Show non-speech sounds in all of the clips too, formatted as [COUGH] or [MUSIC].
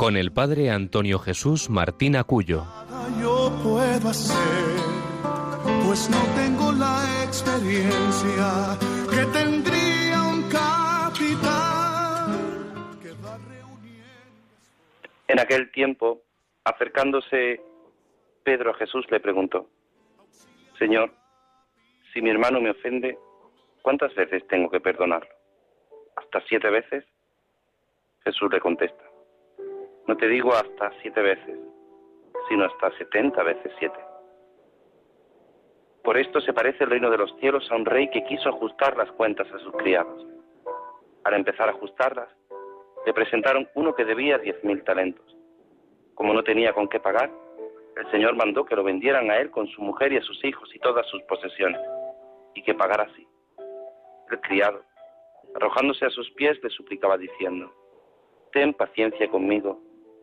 con el padre Antonio Jesús Martín Acuyo. Yo puedo hacer, pues no tengo la experiencia que tendría un capitán que va reuniendo. En aquel tiempo, acercándose Pedro a Jesús, le preguntó, Señor, si mi hermano me ofende, ¿cuántas veces tengo que perdonarlo? ¿Hasta siete veces? Jesús le contesta, no te digo hasta siete veces, sino hasta setenta veces siete. Por esto se parece el reino de los cielos a un rey que quiso ajustar las cuentas a sus criados. Al empezar a ajustarlas, le presentaron uno que debía diez mil talentos. Como no tenía con qué pagar, el Señor mandó que lo vendieran a él con su mujer y a sus hijos y todas sus posesiones, y que pagara así. El criado, arrojándose a sus pies, le suplicaba diciendo, Ten paciencia conmigo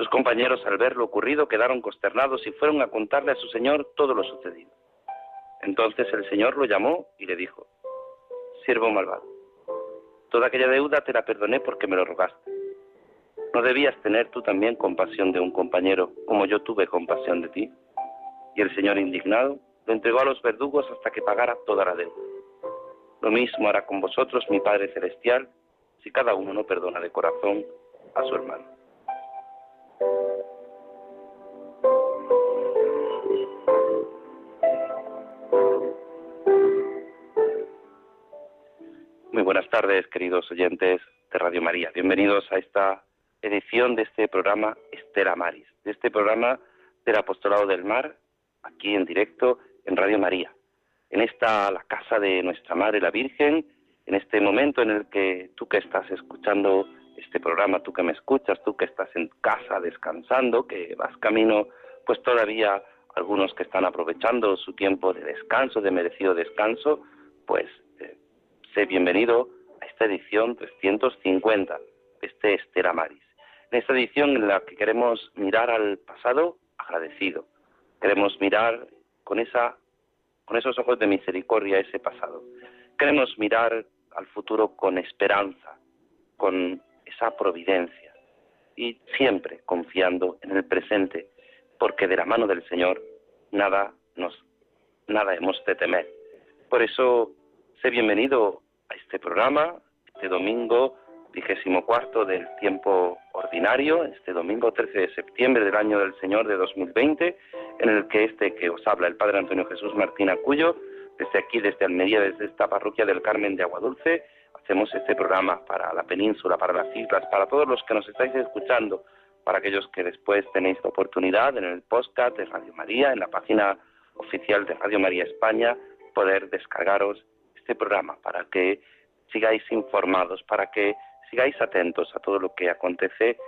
Sus compañeros, al ver lo ocurrido, quedaron consternados y fueron a contarle a su señor todo lo sucedido. Entonces el señor lo llamó y le dijo, Siervo malvado, toda aquella deuda te la perdoné porque me lo rogaste. ¿No debías tener tú también compasión de un compañero como yo tuve compasión de ti? Y el señor indignado lo entregó a los verdugos hasta que pagara toda la deuda. Lo mismo hará con vosotros mi Padre Celestial si cada uno no perdona de corazón a su hermano. Buenas tardes, queridos oyentes de Radio María. Bienvenidos a esta edición de este programa Estela Maris, de este programa del Apostolado del Mar, aquí en directo en Radio María. En esta, la casa de nuestra Madre la Virgen, en este momento en el que tú que estás escuchando este programa, tú que me escuchas, tú que estás en casa descansando, que vas camino, pues todavía algunos que están aprovechando su tiempo de descanso, de merecido descanso, pues sé bienvenido a esta edición 350 de este Estera Maris. En esta edición en la que queremos mirar al pasado agradecido, queremos mirar con esa con esos ojos de misericordia ese pasado. Queremos mirar al futuro con esperanza, con esa providencia y siempre confiando en el presente, porque de la mano del Señor nada nos nada hemos de temer. Por eso sé bienvenido a este programa, este domingo vigésimo cuarto del tiempo ordinario, este domingo 13 de septiembre del año del Señor de 2020, en el que este que os habla el Padre Antonio Jesús Martín Acuyo, desde aquí, desde Almería, desde esta parroquia del Carmen de Aguadulce, hacemos este programa para la península, para las islas, para todos los que nos estáis escuchando, para aquellos que después tenéis la oportunidad en el podcast de Radio María, en la página oficial de Radio María España, poder descargaros este programa para que sigáis informados, para que sigáis atentos a todo lo que acontece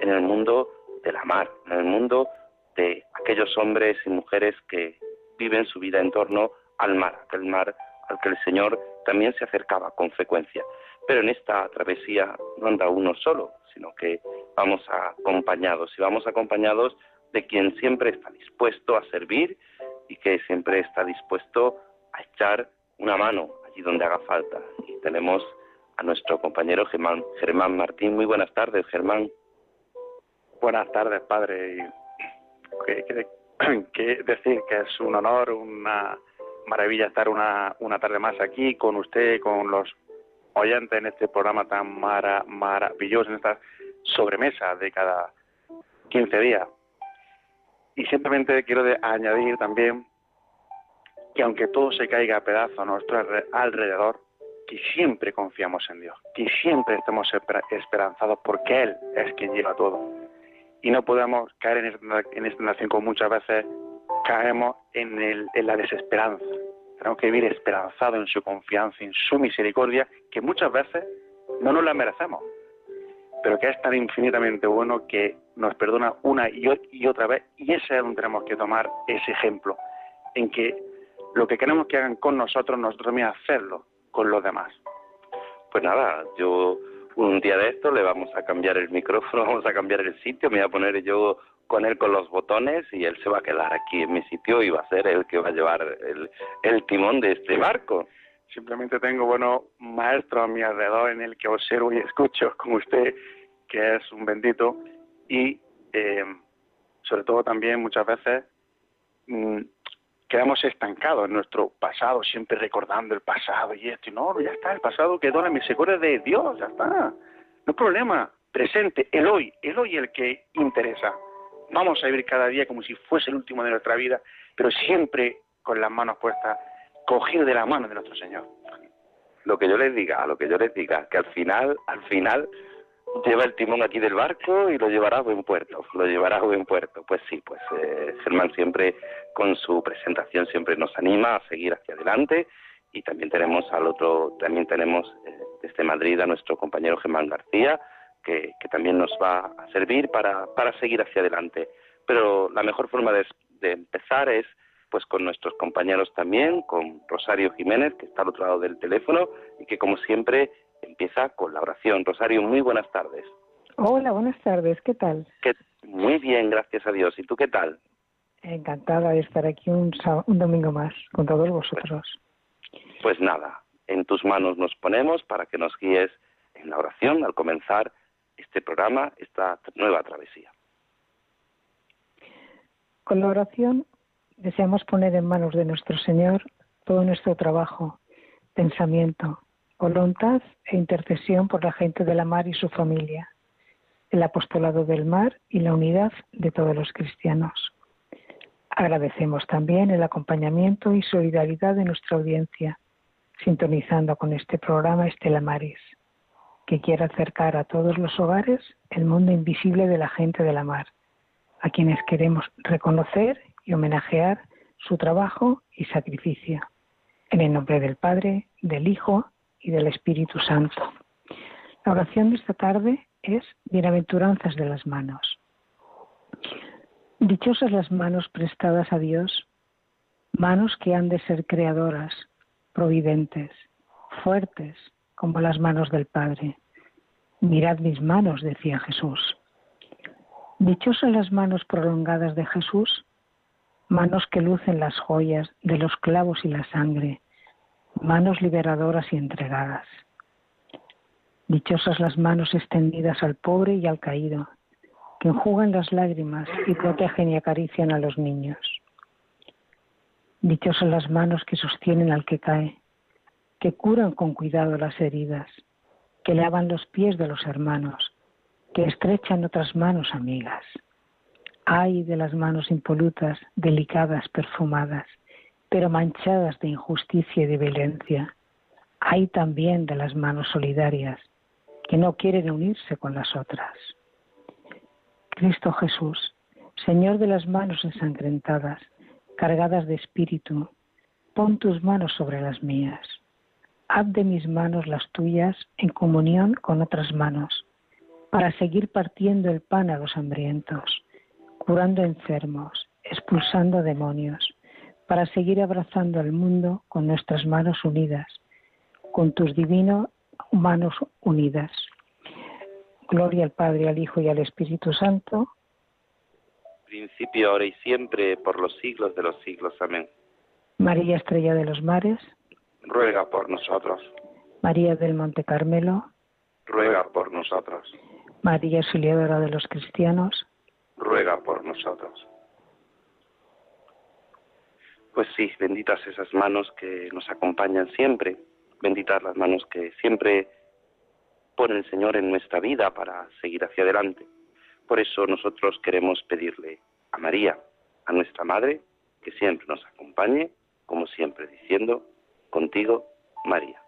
en el mundo de la mar, en el mundo de aquellos hombres y mujeres que viven su vida en torno al mar, aquel mar al que el Señor también se acercaba con frecuencia. Pero en esta travesía no anda uno solo, sino que vamos acompañados y vamos acompañados de quien siempre está dispuesto a servir y que siempre está dispuesto a echar una mano allí donde haga falta. Y tenemos a nuestro compañero Germán, Germán Martín. Muy buenas tardes, Germán. Buenas tardes, padre. [CLEARS THROAT] ¿Qué, decir que es un honor, una maravilla estar una, una tarde más aquí con usted, con los oyentes en este programa tan maravilloso, en esta sobremesa de cada 15 días. Y simplemente quiero añadir también que aunque todo se caiga a pedazos a nuestro alrededor, que siempre confiamos en Dios, que siempre estemos esperanzados porque Él es quien lleva todo. Y no podemos caer en esta, nación como muchas veces caemos en, el, en la desesperanza. Tenemos que vivir esperanzados en su confianza, en su misericordia, que muchas veces no nos la merecemos, pero que es tan infinitamente bueno que nos perdona una y otra vez, y ese es donde tenemos que tomar ese ejemplo, en que lo que queremos que hagan con nosotros, nosotros también hacerlo con los demás. Pues nada, yo un día de esto le vamos a cambiar el micrófono, [LAUGHS] vamos a cambiar el sitio, me voy a poner yo con él con los botones y él se va a quedar aquí en mi sitio y va a ser el que va a llevar el, el timón de este barco. Simplemente tengo buenos maestros a mi alrededor en el que observo y escucho, como usted, que es un bendito, y eh, sobre todo también muchas veces mm, quedamos estancados en nuestro pasado, siempre recordando el pasado y esto, y no, ya está, el pasado quedó en la misericordia de Dios, ya está. No hay problema, presente, el hoy, el hoy el que interesa. Vamos a vivir cada día como si fuese el último de nuestra vida, pero siempre con las manos puestas, cogido de la mano de nuestro Señor. Lo que yo les diga, lo que yo les diga, que al final, al final, lleva el timón aquí del barco y lo llevará a buen puerto, lo llevará a buen puerto. Pues sí, pues eh, Germán siempre con su presentación siempre nos anima a seguir hacia adelante y también tenemos al otro, también tenemos eh, desde Madrid a nuestro compañero Germán García, que, también nos va a servir para, para seguir hacia adelante. Pero la mejor forma de, de empezar es pues con nuestros compañeros también, con Rosario Jiménez, que está al otro lado del teléfono y que como siempre empieza con la oración. Rosario, muy buenas tardes. Hola, buenas tardes, ¿qué tal? Muy bien, gracias a Dios. ¿Y tú qué tal? Encantada de estar aquí un, un domingo más con todos vosotros. Pues, pues nada, en tus manos nos ponemos para que nos guíes en la oración al comenzar este programa, esta nueva travesía. Con la oración deseamos poner en manos de nuestro Señor todo nuestro trabajo, pensamiento, voluntad e intercesión por la gente de la mar y su familia, el apostolado del mar y la unidad de todos los cristianos. Agradecemos también el acompañamiento y solidaridad de nuestra audiencia, sintonizando con este programa Estela Maris, que quiere acercar a todos los hogares el mundo invisible de la gente de la mar, a quienes queremos reconocer y homenajear su trabajo y sacrificio. En el nombre del Padre, del Hijo y del Espíritu Santo. La oración de esta tarde es Bienaventuranzas de las manos. Dichosas las manos prestadas a Dios, manos que han de ser creadoras, providentes, fuertes, como las manos del Padre. Mirad mis manos, decía Jesús. Dichosas las manos prolongadas de Jesús, manos que lucen las joyas de los clavos y la sangre, manos liberadoras y entregadas. Dichosas las manos extendidas al pobre y al caído, que enjugan las lágrimas y protegen y acarician a los niños. Dichosas las manos que sostienen al que cae, que curan con cuidado las heridas, que lavan los pies de los hermanos, que estrechan otras manos amigas. Ay de las manos impolutas, delicadas, perfumadas, pero manchadas de injusticia y de violencia. Hay también de las manos solidarias que no quieren unirse con las otras. Cristo Jesús, Señor de las manos ensangrentadas, cargadas de espíritu, pon tus manos sobre las mías. Haz de mis manos las tuyas en comunión con otras manos, para seguir partiendo el pan a los hambrientos, curando enfermos, expulsando demonios, para seguir abrazando al mundo con nuestras manos unidas, con tus divinos manos unidas. Gloria al Padre, al Hijo y al Espíritu Santo. Principio, ahora y siempre, por los siglos de los siglos. Amén. María Estrella de los Mares. Ruega por nosotros. María del Monte Carmelo. Ruega por nosotros. María Auxiliadora de los Cristianos. Ruega por nosotros. Pues sí, benditas esas manos que nos acompañan siempre, benditas las manos que siempre pone el Señor en nuestra vida para seguir hacia adelante. Por eso nosotros queremos pedirle a María a nuestra Madre, que siempre nos acompañe, como siempre diciendo, contigo, María.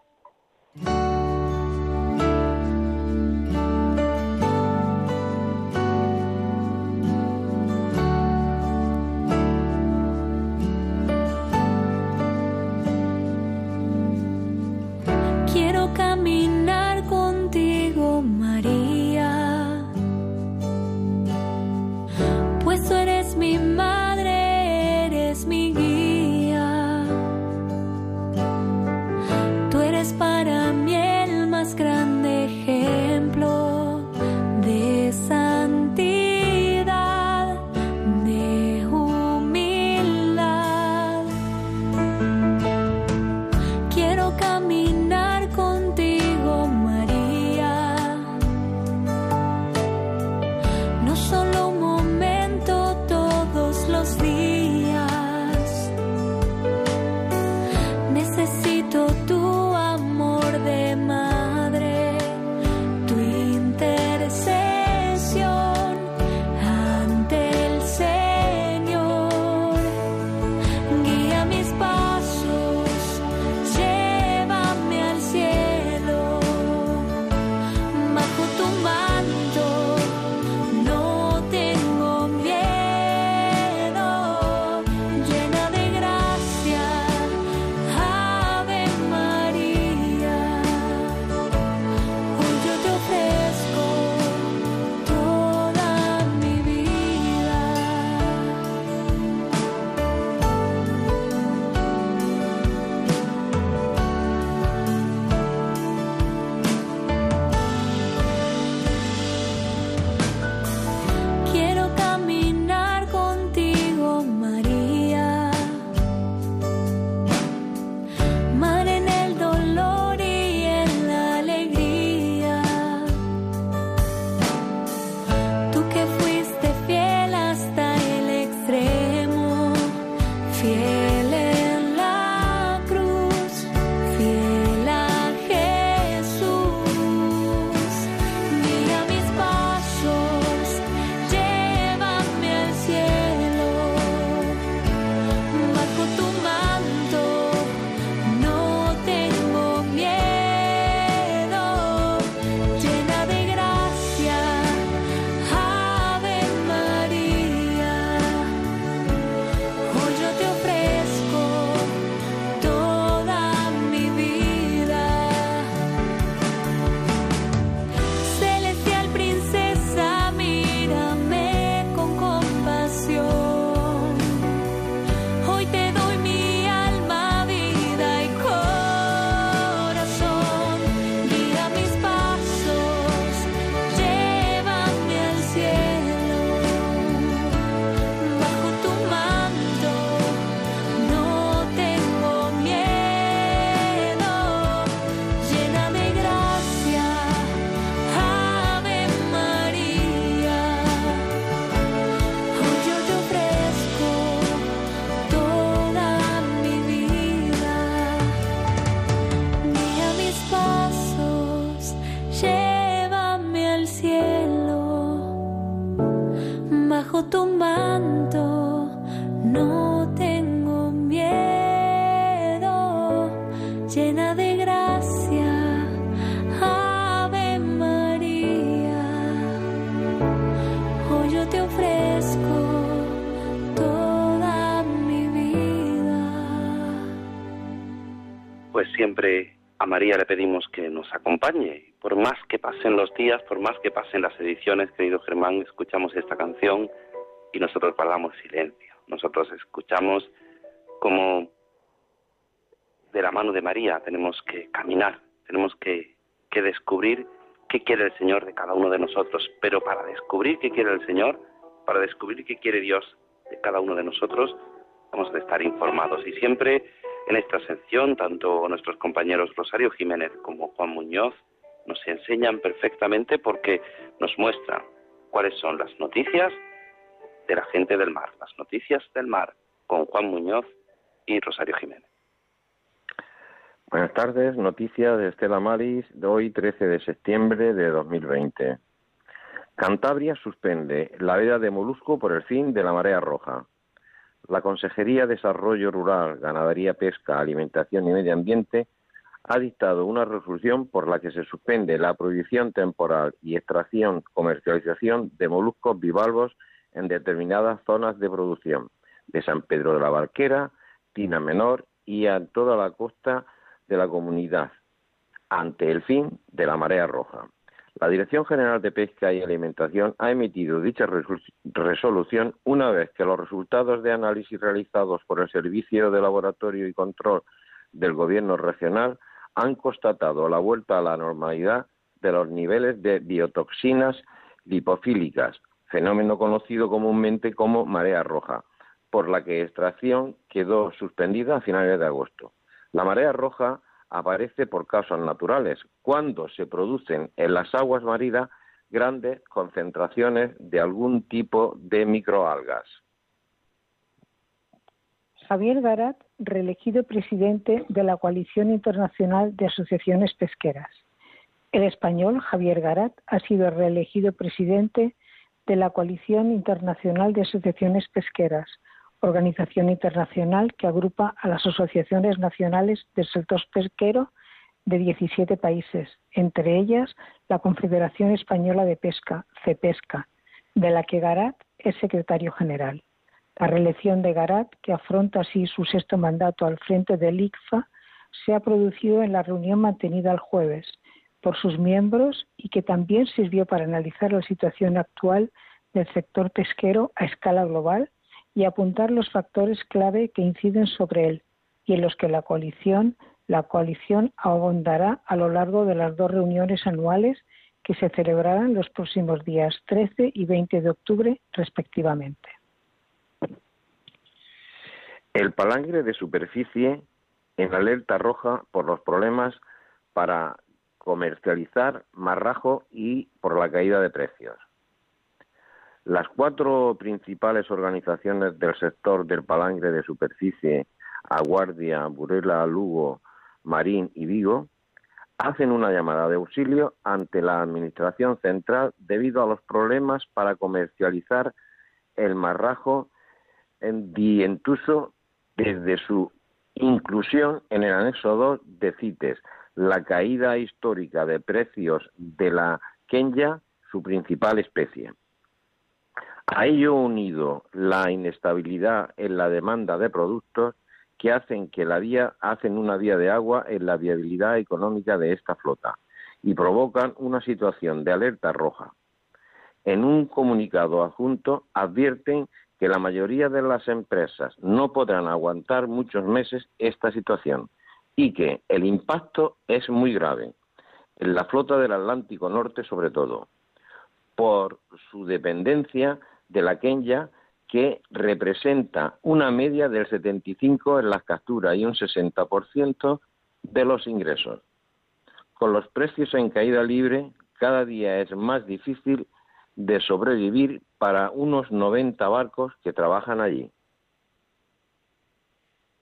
María le pedimos que nos acompañe. Por más que pasen los días, por más que pasen las ediciones, querido Germán, escuchamos esta canción y nosotros guardamos silencio. Nosotros escuchamos como de la mano de María tenemos que caminar, tenemos que, que descubrir qué quiere el Señor de cada uno de nosotros. Pero para descubrir qué quiere el Señor, para descubrir qué quiere Dios de cada uno de nosotros, vamos a estar informados. Y siempre en esta sección, tanto nuestros compañeros Rosario Jiménez como Juan Muñoz nos enseñan perfectamente porque nos muestran cuáles son las noticias de la gente del mar, las noticias del mar, con Juan Muñoz y Rosario Jiménez. Buenas tardes, noticias de Estela Maris de hoy 13 de septiembre de 2020. Cantabria suspende la veda de molusco por el fin de la marea roja. La Consejería de Desarrollo Rural, Ganadería, Pesca, Alimentación y Medio Ambiente ha dictado una resolución por la que se suspende la prohibición temporal y extracción, comercialización de moluscos bivalvos en determinadas zonas de producción, de San Pedro de la Barquera, Tina Menor y a toda la costa de la comunidad, ante el fin de la marea roja. La Dirección General de Pesca y Alimentación ha emitido dicha resolución una vez que los resultados de análisis realizados por el Servicio de Laboratorio y Control del Gobierno Regional han constatado la vuelta a la normalidad de los niveles de biotoxinas lipofílicas, fenómeno conocido comúnmente como marea roja, por la que extracción quedó suspendida a finales de agosto. La marea roja aparece por causas naturales, cuando se producen en las aguas marinas grandes concentraciones de algún tipo de microalgas. Javier Garat, reelegido presidente de la Coalición Internacional de Asociaciones Pesqueras. El español Javier Garat ha sido reelegido presidente de la Coalición Internacional de Asociaciones Pesqueras, organización internacional que agrupa a las asociaciones nacionales del sector pesquero de 17 países, entre ellas la Confederación Española de Pesca, CEPESCA, de la que Garat es secretario general. La reelección de Garat, que afronta así su sexto mandato al frente del ICFA, se ha producido en la reunión mantenida el jueves por sus miembros y que también sirvió para analizar la situación actual del sector pesquero a escala global y apuntar los factores clave que inciden sobre él y en los que la coalición, la abondará a lo largo de las dos reuniones anuales que se celebrarán los próximos días 13 y 20 de octubre respectivamente. El palangre de superficie en alerta roja por los problemas para comercializar marrajo y por la caída de precios. Las cuatro principales organizaciones del sector del palangre de superficie, Aguardia, Burela, Lugo, Marín y Vigo, hacen una llamada de auxilio ante la Administración Central debido a los problemas para comercializar el marrajo en dientuso desde su inclusión en el anexo 2 de CITES, la caída histórica de precios de la Kenya, su principal especie. A ello unido la inestabilidad en la demanda de productos que hacen que la vía hacen una vía de agua en la viabilidad económica de esta flota y provocan una situación de alerta roja. En un comunicado adjunto advierten que la mayoría de las empresas no podrán aguantar muchos meses esta situación y que el impacto es muy grave en la flota del Atlántico Norte sobre todo por su dependencia de la Kenya, que representa una media del 75 en las capturas y un 60% de los ingresos. Con los precios en caída libre, cada día es más difícil de sobrevivir para unos 90 barcos que trabajan allí.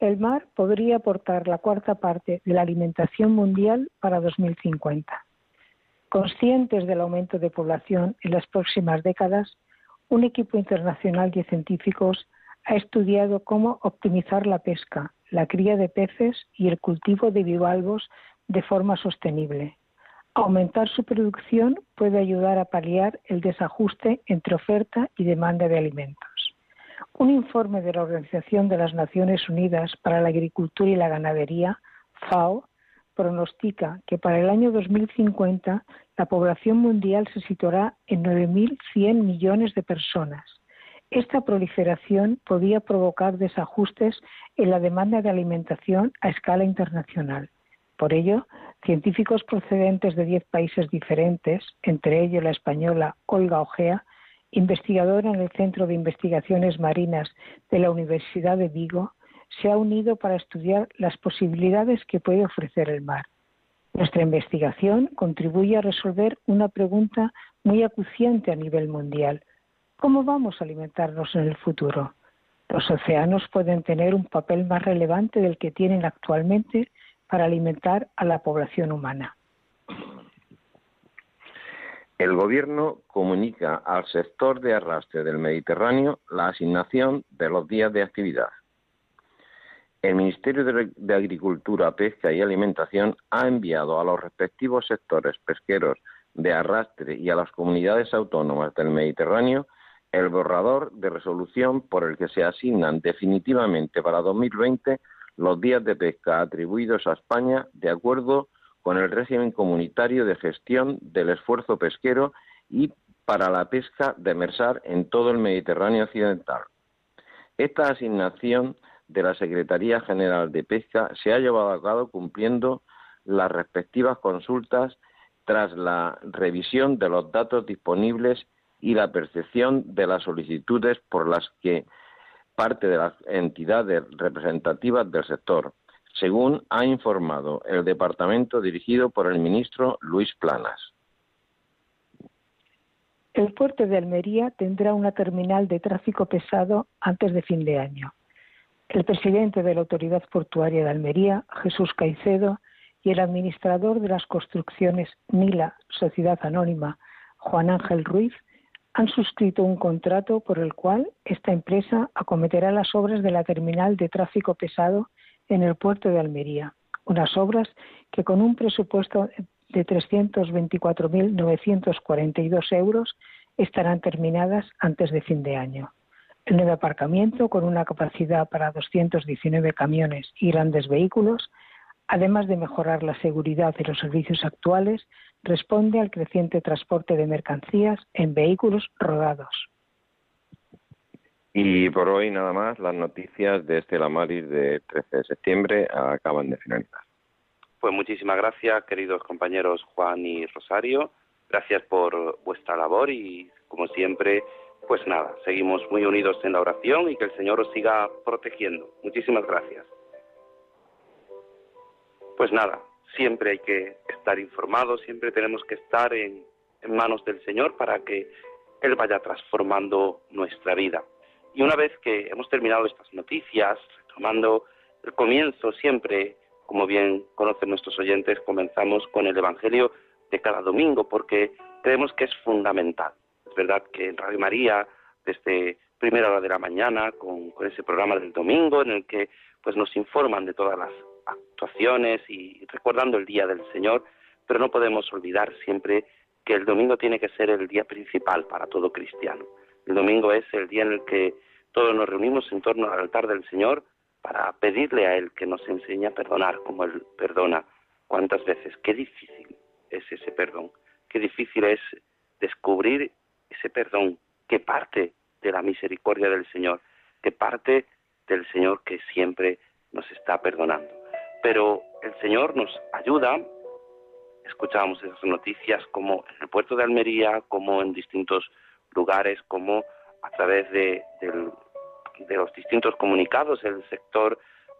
El mar podría aportar la cuarta parte de la alimentación mundial para 2050. Conscientes del aumento de población en las próximas décadas, un equipo internacional de científicos ha estudiado cómo optimizar la pesca, la cría de peces y el cultivo de bivalvos de forma sostenible. Aumentar su producción puede ayudar a paliar el desajuste entre oferta y demanda de alimentos. Un informe de la Organización de las Naciones Unidas para la Agricultura y la Ganadería, FAO, pronostica que para el año 2050 la población mundial se situará en 9.100 millones de personas. Esta proliferación podía provocar desajustes en la demanda de alimentación a escala internacional. Por ello, científicos procedentes de 10 países diferentes, entre ellos la española Olga Ojea, investigadora en el Centro de Investigaciones Marinas de la Universidad de Vigo, se ha unido para estudiar las posibilidades que puede ofrecer el mar. Nuestra investigación contribuye a resolver una pregunta muy acuciante a nivel mundial. ¿Cómo vamos a alimentarnos en el futuro? Los océanos pueden tener un papel más relevante del que tienen actualmente para alimentar a la población humana. El Gobierno comunica al sector de arrastre del Mediterráneo la asignación de los días de actividad. El Ministerio de Agricultura, Pesca y Alimentación ha enviado a los respectivos sectores pesqueros de arrastre y a las comunidades autónomas del Mediterráneo el borrador de resolución por el que se asignan definitivamente para 2020 los días de pesca atribuidos a España de acuerdo con el régimen comunitario de gestión del esfuerzo pesquero y para la pesca demersal en todo el Mediterráneo occidental. Esta asignación de la Secretaría General de Pesca se ha llevado a cabo cumpliendo las respectivas consultas tras la revisión de los datos disponibles y la percepción de las solicitudes por las que parte de las entidades representativas del sector, según ha informado el departamento dirigido por el ministro Luis Planas. El puerto de Almería tendrá una terminal de tráfico pesado antes de fin de año. El presidente de la Autoridad Portuaria de Almería, Jesús Caicedo, y el administrador de las construcciones Nila, Sociedad Anónima, Juan Ángel Ruiz, han suscrito un contrato por el cual esta empresa acometerá las obras de la terminal de tráfico pesado en el puerto de Almería, unas obras que con un presupuesto de 324.942 euros estarán terminadas antes de fin de año. El nuevo aparcamiento, con una capacidad para 219 camiones y grandes vehículos, además de mejorar la seguridad de los servicios actuales, responde al creciente transporte de mercancías en vehículos rodados. Y por hoy nada más, las noticias de Estela Maris de 13 de septiembre acaban de finalizar. Pues muchísimas gracias, queridos compañeros Juan y Rosario. Gracias por vuestra labor y, como siempre, pues nada, seguimos muy unidos en la oración y que el Señor os siga protegiendo. Muchísimas gracias. Pues nada, siempre hay que estar informados, siempre tenemos que estar en, en manos del Señor para que Él vaya transformando nuestra vida. Y una vez que hemos terminado estas noticias, tomando el comienzo siempre, como bien conocen nuestros oyentes, comenzamos con el Evangelio de cada domingo, porque creemos que es fundamental. Es verdad que en Radio María, desde primera hora de la mañana, con, con ese programa del domingo, en el que pues nos informan de todas las actuaciones y recordando el Día del Señor, pero no podemos olvidar siempre que el domingo tiene que ser el día principal para todo cristiano. El domingo es el día en el que todos nos reunimos en torno al altar del Señor para pedirle a Él que nos enseñe a perdonar como Él perdona. ¿Cuántas veces? Qué difícil es ese perdón. Qué difícil es descubrir ese perdón que parte de la misericordia del Señor, que parte del Señor que siempre nos está perdonando. Pero el Señor nos ayuda, escuchábamos esas noticias como en el puerto de Almería, como en distintos lugares, como a través de, los distintos comunicados el sector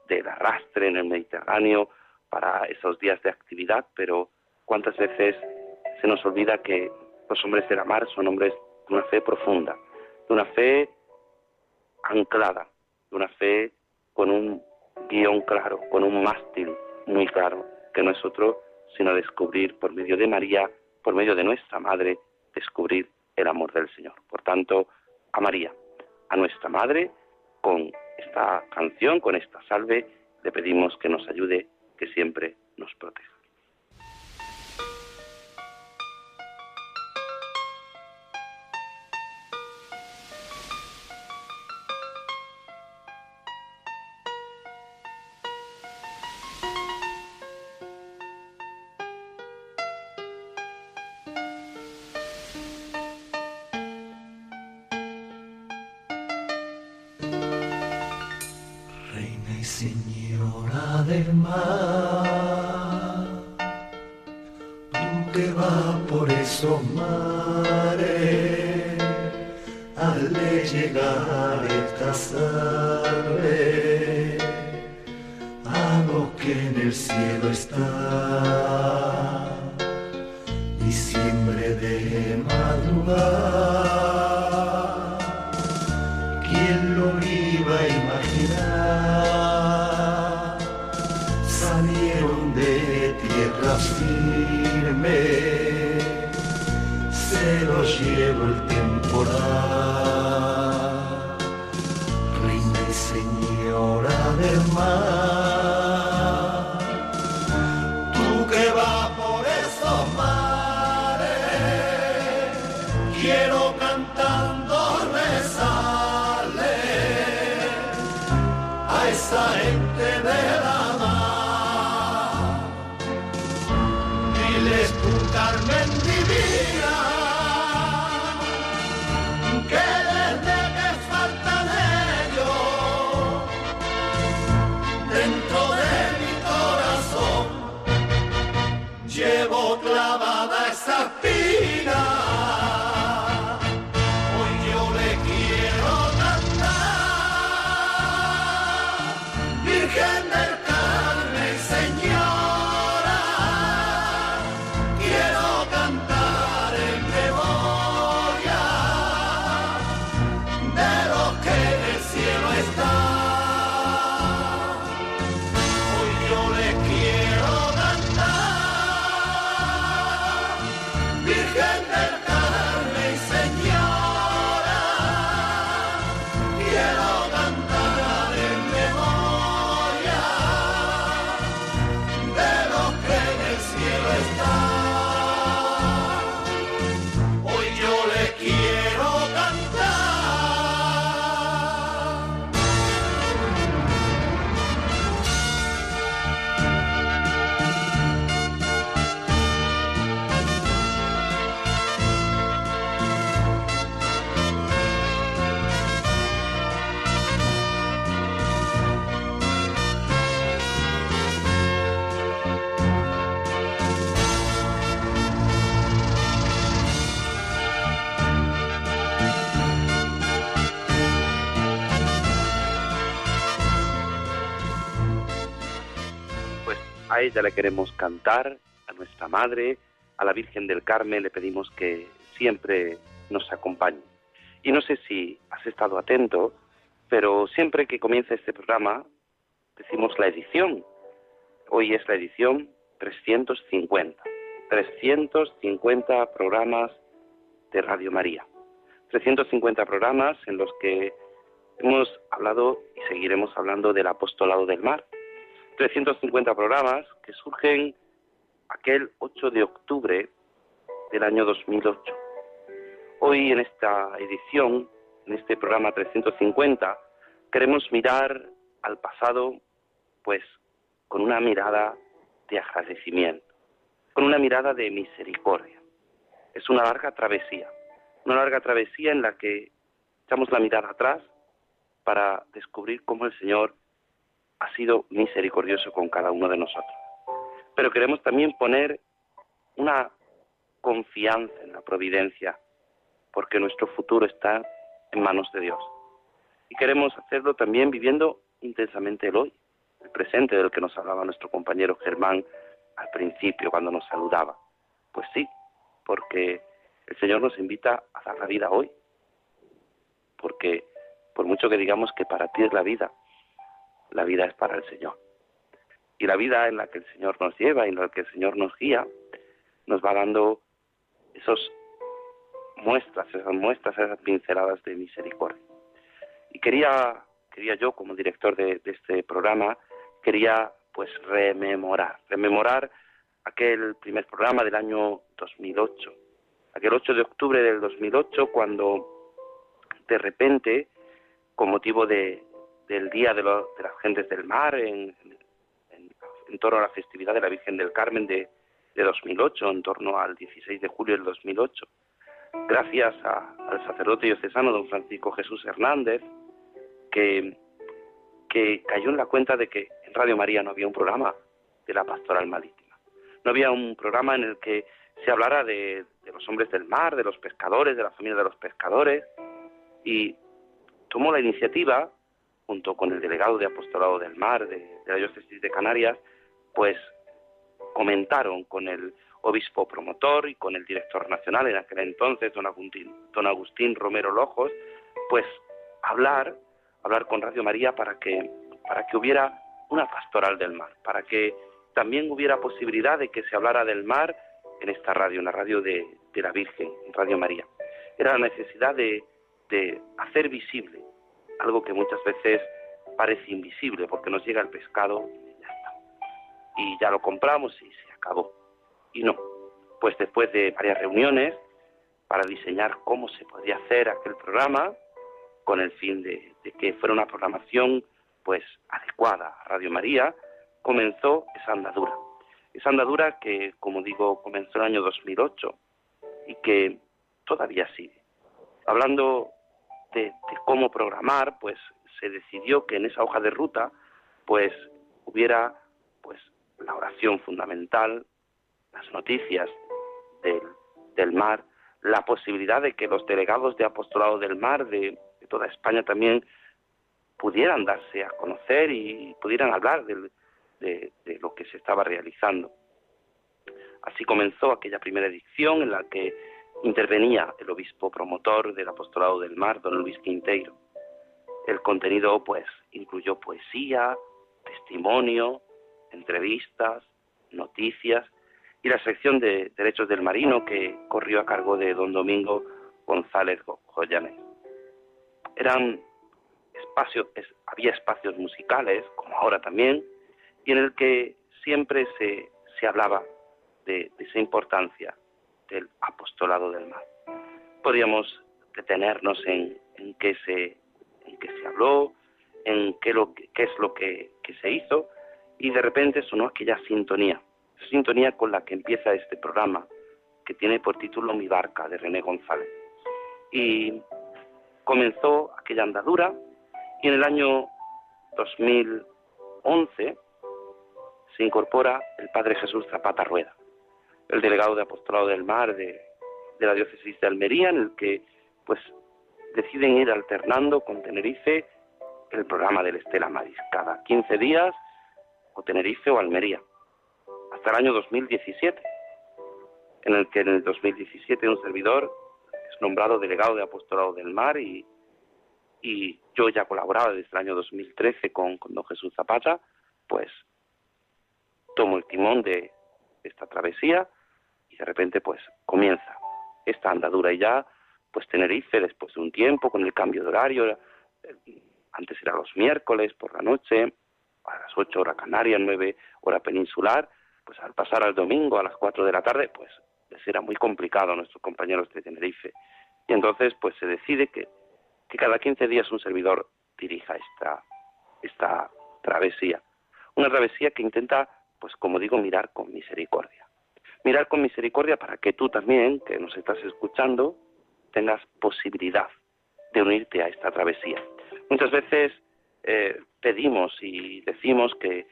del arrastre en el Mediterráneo para esos días de actividad, pero cuántas veces se nos olvida que los hombres de la mar son hombres de una fe profunda, de una fe anclada, de una fe con un guion claro, con un mástil muy claro, que no es otro sino descubrir por medio de María, por medio de nuestra Madre, descubrir el amor del Señor. Por tanto, a María, a nuestra Madre, con esta canción, con esta salve, le pedimos que nos ayude, que siempre nos proteja. tierra firme se los lleva el temporal. Ella le queremos cantar, a nuestra Madre, a la Virgen del Carmen le pedimos que siempre nos acompañe. Y no sé si has estado atento, pero siempre que comienza este programa decimos la edición. Hoy es la edición 350. 350 programas de Radio María. 350 programas en los que hemos hablado y seguiremos hablando del apostolado del mar, 350 programas que surgen aquel 8 de octubre del año 2008. Hoy en esta edición, en este programa 350, queremos mirar al pasado pues con una mirada de agradecimiento, con una mirada de misericordia. Es una larga travesía, una larga travesía en la que echamos la mirada atrás para descubrir cómo el Señor ha sido misericordioso con cada uno de nosotros. Pero queremos también poner una confianza en la providencia, porque nuestro futuro está en manos de Dios. Y queremos hacerlo también viviendo intensamente el hoy, el presente del que nos hablaba nuestro compañero Germán al principio cuando nos saludaba. Pues sí, porque el Señor nos invita a dar la vida hoy, porque por mucho que digamos que para ti es la vida, la vida es para el Señor. Y la vida en la que el Señor nos lleva y en la que el Señor nos guía, nos va dando esos muestras, esas muestras, esas pinceladas de misericordia. Y quería, quería yo, como director de, de este programa, quería pues rememorar, rememorar aquel primer programa del año 2008, aquel 8 de octubre del 2008, cuando de repente, con motivo de, del Día de, las Gentes del Mar, en, torno a la festividad de la Virgen del Carmen de, 2008, en torno al 16 de julio del 2008. Gracias al sacerdote diocesano don Francisco Jesús Hernández, que, que cayó en la cuenta de que en Radio María no había un programa de la pastoral marítima. No había un programa en el que se hablara de, de los hombres del mar, de los pescadores, de la familia de los pescadores, y tomó la iniciativa junto con el delegado de Apostolado del Mar de, la Diócesis de Canarias, pues comentaron con el obispo promotor y con el director nacional en aquel entonces, don Agustín, don Agustín Romero Lojos, pues hablar, hablar con Radio María para que, para que hubiera una pastoral del mar, para que también hubiera posibilidad de que se hablara del mar en esta radio, una radio de, de la Virgen, Radio María. era la necesidad de, de hacer visible algo que muchas veces parece invisible porque nos llega el pescado y ya está. Y ya lo compramos y se acabó. Y no, pues después de varias reuniones para diseñar cómo se podría hacer aquel programa, con el fin de, que fuera una programación pues adecuada a Radio María, comenzó esa andadura. Esa andadura que, como digo, comenzó en el año 2008 y que todavía sigue. Hablando de, cómo programar, pues se decidió que en esa hoja de ruta, pues hubiera pues la oración fundamental, las noticias del, del mar, la posibilidad de que los delegados de apostolado del mar de, toda España también pudieran darse a conocer y pudieran hablar de, de, lo que se estaba realizando. Así comenzó aquella primera edición en la que intervenía el obispo promotor del apostolado del mar, don Luis Quinteiro. El contenido, pues, incluyó poesía, testimonio, entrevistas, noticias y la sección de Derechos del Marino que corrió a cargo de don Domingo González Joyanés. Eran espacios, había espacios musicales, como ahora también, y en el que siempre se, se hablaba de, esa importancia del apostolado del mar. Podríamos detenernos en, en qué se en qué se habló, en qué, lo, qué es lo que, que se hizo, y de repente sonó aquella sintonía sintonía con la que empieza este programa, que tiene por título Mi barca, de René González. Y comenzó aquella andadura y en el año 2011 se incorpora el Padre Jesús Zapata Rueda, el delegado de Apostolado del Mar de, la diócesis de Almería, en el que pues deciden ir alternando con Tenerife el programa del Estela Maris, cada 15 días o Tenerife o Almería hasta el año 2017, en el que en el 2017 un servidor es nombrado delegado de apostolado del mar y, y yo ya colaboraba desde el año 2013 con, con don Jesús Zapata, pues tomo el timón de esta travesía de repente pues comienza esta andadura y ya pues Tenerife después de un tiempo con el cambio de horario, eh, antes era los miércoles por la noche, a las 8 horas Canarias, 9 hora peninsular, pues al pasar al domingo a las 4 de la tarde, pues les era muy complicado a nuestros compañeros de Tenerife. Y entonces, pues se decide que, que cada 15 días un servidor dirija esta, esta travesía. Una travesía que intenta, pues como digo, mirar con misericordia. Mirar con misericordia para que tú también, que nos estás escuchando, tengas posibilidad de unirte a esta travesía. Muchas veces eh, pedimos y decimos que,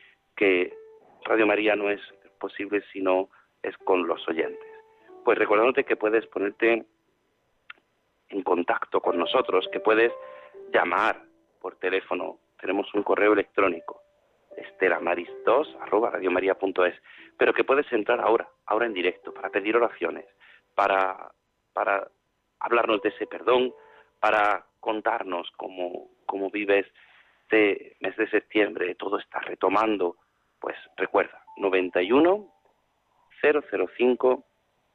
Radio María no es posible si no es con los oyentes. Pues recordándote que puedes ponerte en contacto con nosotros, que puedes llamar por teléfono. Tenemos un correo electrónico, estelamaris2 arroba radiomaria.es, pero que puedes entrar ahora, ahora en directo, para pedir oraciones, para, para hablarnos de ese perdón, para contarnos cómo, cómo vives este mes de septiembre, todo está retomando, pues recuerda, 91 005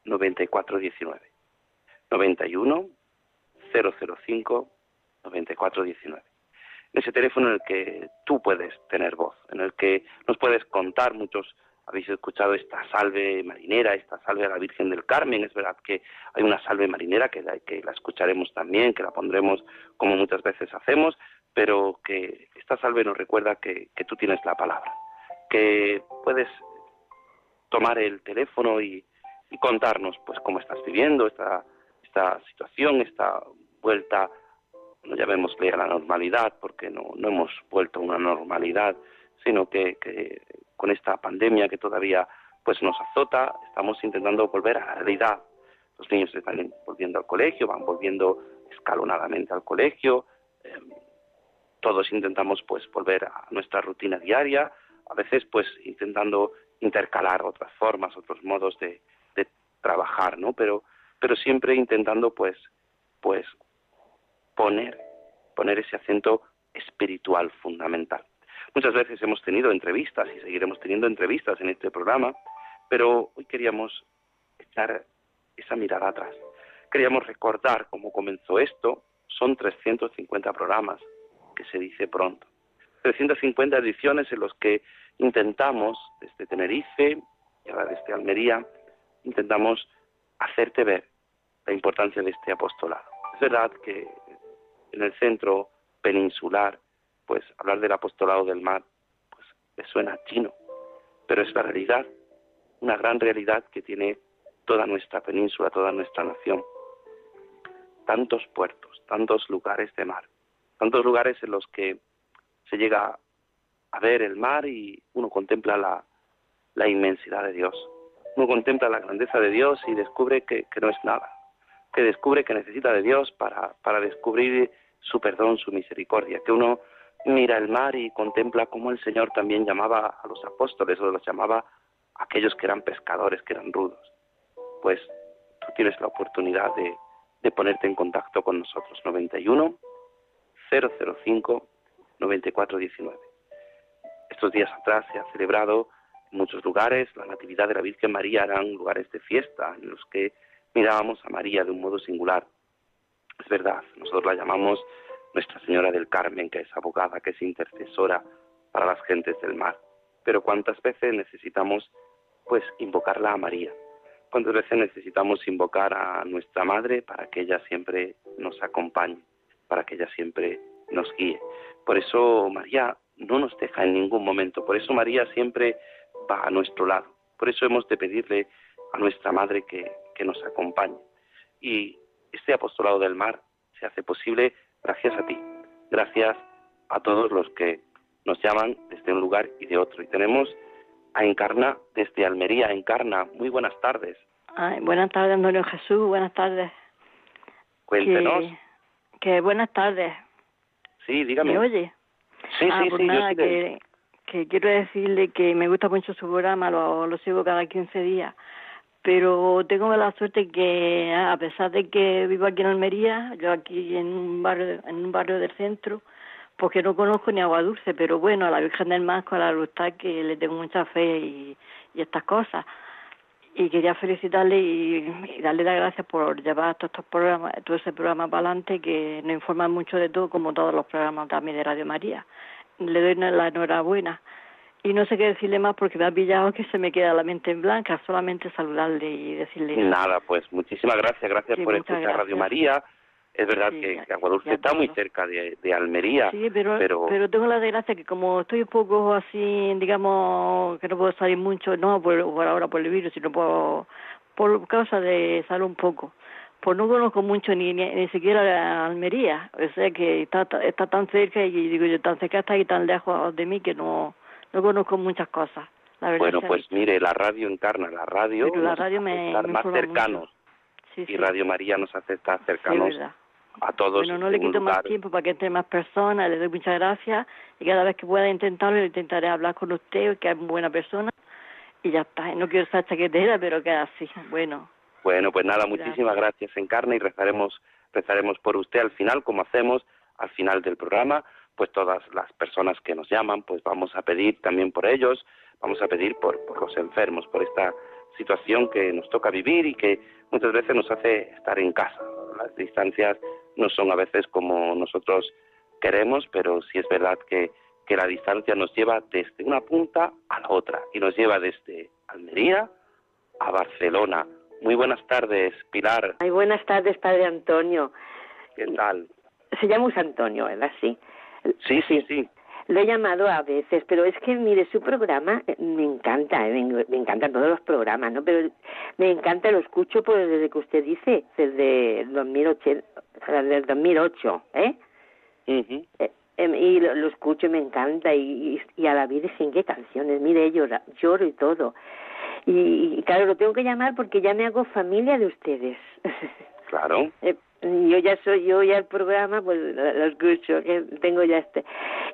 9419. 91 005 9419. En ese teléfono en el que tú puedes tener voz, en el que nos puedes contar, muchos habéis escuchado esta salve marinera, esta salve a la Virgen del Carmen, es verdad que hay una salve marinera que la, que la escucharemos también, que la pondremos como muchas veces hacemos, pero que esta salve nos recuerda que, que tú tienes la palabra, que puedes tomar el teléfono y, contarnos pues cómo estás viviendo esta, esta situación, esta vuelta, no llamémosle a la normalidad, porque no, no hemos vuelto a una normalidad, sino que, que con esta pandemia que todavía pues nos azota, estamos intentando volver a la realidad. Los niños están volviendo al colegio, van volviendo escalonadamente al colegio, em, todos intentamos pues volver a nuestra rutina diaria, a veces pues intentando intercalar otras formas, otros modos de, trabajar, ¿no? Pero, pero siempre intentando pues, pues poner, poner ese acento espiritual fundamental. Muchas veces hemos tenido entrevistas y seguiremos teniendo entrevistas en este programa, pero hoy queríamos echar esa mirada atrás. queríamos recordar cómo comenzó esto. Son 350 programas, que se dice pronto. 350 ediciones en los que intentamos, desde Tenerife y ahora desde Almería, intentamos hacerte ver la importancia de este apostolado. Es verdad que en el centro peninsular, pues hablar del apostolado del mar, pues le suena chino, pero es la realidad, una gran realidad que tiene toda nuestra península, toda nuestra nación. Tantos puertos, tantos lugares de mar, tantos lugares en los que se llega a ver el mar y uno contempla la, la inmensidad de Dios. Uno contempla la grandeza de Dios y descubre que, que no es nada, que descubre que necesita de Dios para, para descubrir su perdón, su misericordia, que uno mira el mar y contempla cómo el Señor también llamaba a los apóstoles o los llamaba a aquellos que eran pescadores, que eran rudos. Pues tú tienes la oportunidad de, de ponerte en contacto con nosotros. 91 005 9419. Estos días atrás se ha celebrado en muchos lugares la Natividad de la Virgen María, eran lugares de fiesta en los que mirábamos a María de un modo singular. Es verdad, nosotros la llamamos Nuestra Señora del Carmen, que es abogada, que es intercesora para las gentes del mar. Pero cuántas veces necesitamos pues invocarla a María. Cuántas veces necesitamos invocar a nuestra madre para que ella siempre nos acompañe, para que ella siempre nos guíe. Por eso María no nos deja en ningún momento, por eso María siempre va a nuestro lado. Por eso hemos de pedirle a nuestra madre que, que nos acompañe. Y este apostolado del mar se hace posible gracias a ti, gracias a todos los que nos llaman desde un lugar y de otro. Y tenemos a Encarna desde Almería. Encarna, muy buenas tardes. Ay, buenas tardes, Antonio Jesús, buenas tardes. Cuéntenos. Que, buenas tardes. Sí, dígame. ¿Me oye? Sí, ah, sí, pues sí. nada, yo que, que quiero decirle que me gusta mucho su programa, lo, lo sigo cada 15 días pero tengo la suerte que a pesar de que vivo aquí en Almería, yo aquí en un barrio en un barrio del centro, porque no conozco ni agua dulce, pero bueno, a la Virgen del Mar con la Lustad que le tengo mucha fe y, y estas cosas. Y quería felicitarle y, darle las gracias por llevar todos estos programas, todo ese programa para adelante que nos informan mucho de todo, como todos los programas también de Radio María. Le doy la enhorabuena y no sé qué decirle más porque me ha pillado que se me queda la mente en blanca, solamente saludarle y decirle. Nada, pues muchísimas gracias, gracias Sí, por escuchar Radio gracias. María. Es verdad Sí, que, Aguadulce está muy cerca de, de Almería, Sí, pero, pero, pero tengo la desgracia que como estoy un poco así, digamos, que no puedo salir mucho, no por, por ahora por el virus, sino por, por causa de salud un poco. Pues no conozco mucho ni, ni, ni siquiera Almería, o sea que está, está tan cerca y digo yo, tan cerca está y tan lejos de mí que no, no conozco muchas cosas. La verdad bueno, pues mire, la radio encarna, la radio Pero la nos radio hace me- estar me más cercanos sí, y. Radio María nos hace estar cercanos a todos Bueno, no le quito más tiempo para que entre más personas, le doy muchas gracias y cada vez que pueda intentarlo, intentaré hablar con usted, que es muy buena persona, y ya está. No quiero ser chaquetera, pero que así. Bueno, Bueno, pues nada, Gracias. muchísimas gracias Encarna y rezaremos rezaremos por usted al final, como hacemos al final del programa, pues todas las personas que nos llaman, pues vamos a pedir también por ellos, vamos a pedir por, por los enfermos, por esta situación que nos toca vivir y que muchas veces nos hace estar en casa. Las distancias no son a veces como nosotros queremos, pero sí es verdad que, que la distancia nos lleva desde una punta a la otra y nos lleva desde Almería a Barcelona. Muy buenas tardes, Pilar. Ay, buenas tardes, Padre Antonio. ¿Qué tal? Se llama Antonio, ¿verdad? Sí. Sí, sí, sí. Lo he llamado a veces, pero es que, mire, su programa eh, me encanta, eh, me, me encantan todos los programas, ¿no? Pero me encanta, lo escucho pues, desde que usted dice, desde 2008, desde el 2008, ¿eh? Ujú. Eh, em, y lo, lo escucho y me encanta y, y, y a la Virgen qué canciones mire lloro, lloro y todo y, y claro lo tengo que llamar porque ya me hago familia de ustedes Claro. [LAUGHS] Eh, yo ya soy yo ya el programa pues lo, escucho que tengo ya este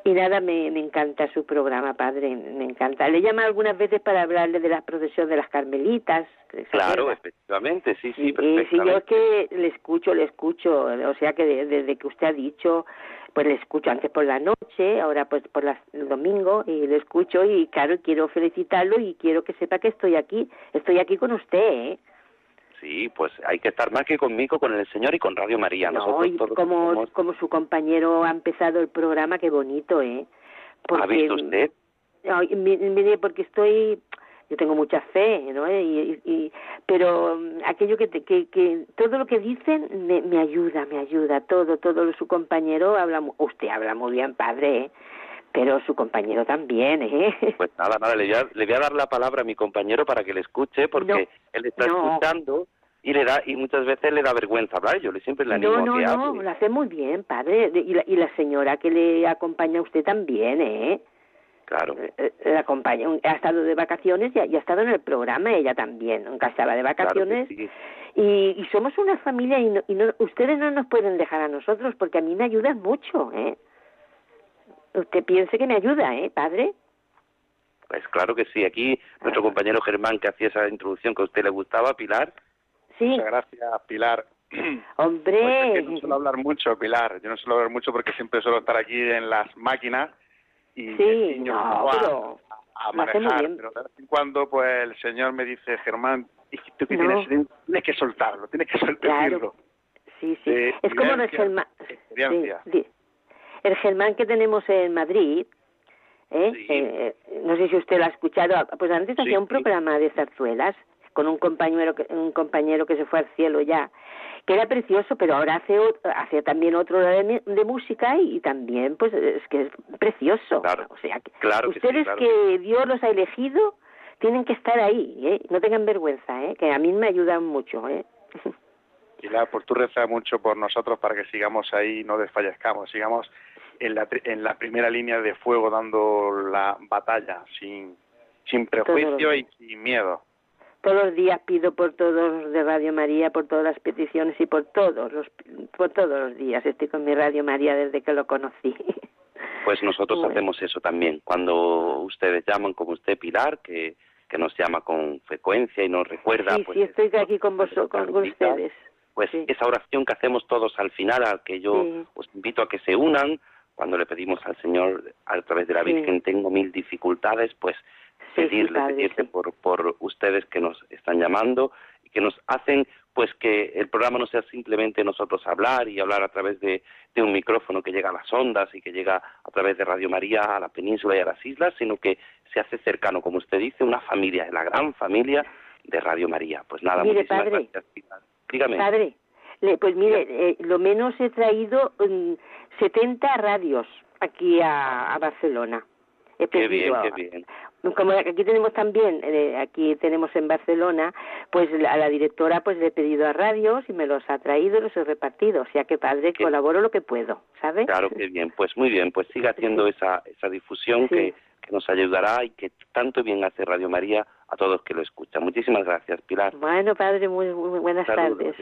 y nada me, me encanta su programa padre me encanta. Le llama algunas veces para hablarle de la procesión de las carmelitas ¿se Claro, efectivamente, sí, sí, Y, si yo es que le escucho, le escucho, o sea que de- desde que usted ha dicho, pues le escucho antes por la noche, ahora pues por la- el domingo, y le escucho y claro, quiero felicitarlo y quiero que sepa que estoy aquí, estoy aquí con usted, ¿eh? Sí, pues hay que estar más que conmigo, con el Señor y con Radio María. No, y como, como su compañero ha empezado el programa, qué bonito, ¿eh? ¿Ha visto usted? mire, porque estoy yo tengo mucha fe, ¿no? Y, y, pero mm, aquello que, que, que todo lo que dicen me, me ayuda, me ayuda, todo, todo su compañero habla, usted habla muy bien, padre, ¿eh? Pero su compañero también, ¿eh? [LAUGHS] Pues nada, nada, le voy, a, le voy a dar la palabra a mi compañero para que le escuche, porque él está escuchando y le da y muchas veces le da vergüenza hablar. Yo le siempre le animo no, a que no, No, lo hace muy bien, padre, y la, y la señora que le acompaña a usted también, ¿eh? Claro. Eh, eh, la acompaña, ha estado de vacaciones y ha, ha, estado en el programa ella también, nunca estaba de vacaciones. y, y, somos una familia y, y no, ustedes no nos pueden dejar a nosotros porque a mí me ayudan mucho, ¿eh? Usted piense que me ayuda, ¿eh, padre? Pues claro que sí. Aquí nuestro compañero Germán que hacía esa introducción que a usted le gustaba, Pilar. Sí. Muchas gracias, Pilar. [CLEARS THROAT] Hombre. Pues es que no suelo hablar mucho, Pilar. Yo no suelo hablar mucho porque siempre suelo estar aquí en las máquinas y sí, no, pero a, manejar. Pero de vez en cuando, pues el señor me dice, Germán, tú que tienes, tienes que soltarlo, tienes que [LAUGHS] soltarlo. Sí, sí. es como no es el más. Experiencia. Sí, el Germán que tenemos en Madrid, ¿eh? eh no sé si usted lo ha escuchado, pues antes hacía un programa de zarzuelas con un compañero que, un compañero que se fue al cielo ya, que era precioso, pero ahora hace hace también otro de, de música y, también pues es que es precioso. Claro, o sea, que claro ustedes que, Dios los ha elegido tienen que estar ahí, ¿eh? no tengan vergüenza, ¿eh? que a mí me ayudan mucho. ¿eh? [LAUGHS] Pilar, por tu reza mucho por nosotros para que sigamos ahí, no desfallezcamos, sigamos en la, en la primera línea de fuego dando la batalla sin, sin prejuicio y sin miedo. Todos los días pido por todos de Radio María, por todas las peticiones y por todos los, por todos los días. Estoy con mi Radio María desde que lo conocí. [LAUGHS] Pues nosotros hacemos eso también. Cuando ustedes llaman, como usted, Pilar, que, que nos llama con frecuencia y nos recuerda. Sí, pues, sí, estoy aquí con, vos, con ustedes. Pues esa oración que hacemos todos al final, al que yo os invito a que se unan, cuando le pedimos al Señor a través de la Virgen, tengo mil dificultades, pues pedirle, pedirle por, por ustedes que nos están llamando y que nos hacen pues que el programa no sea simplemente nosotros hablar y hablar a través de, de, un micrófono que llega a las ondas y que llega a través de Radio María a la península y a las islas, sino que se hace cercano, como usted dice, una familia, la gran familia de Radio María. Pues nada, mire, muchísimas padre, gracias. Dígame. Padre, pues mire, eh, lo menos he traído 70 mm, radios aquí a, Barcelona. He qué bien, qué bien. Como aquí tenemos también, eh, aquí tenemos en Barcelona, pues a la directora pues le he pedido a radios y me los ha traído y los he repartido. O sea que padre, colaboro lo que puedo, ¿sabe? Claro que bien, pues muy bien, pues siga haciendo esa, esa difusión que, que nos ayudará y que tanto bien hace Radio María a todos que lo escuchan. Muchísimas gracias, Pilar. Bueno, padre, muy, muy buenas tardes.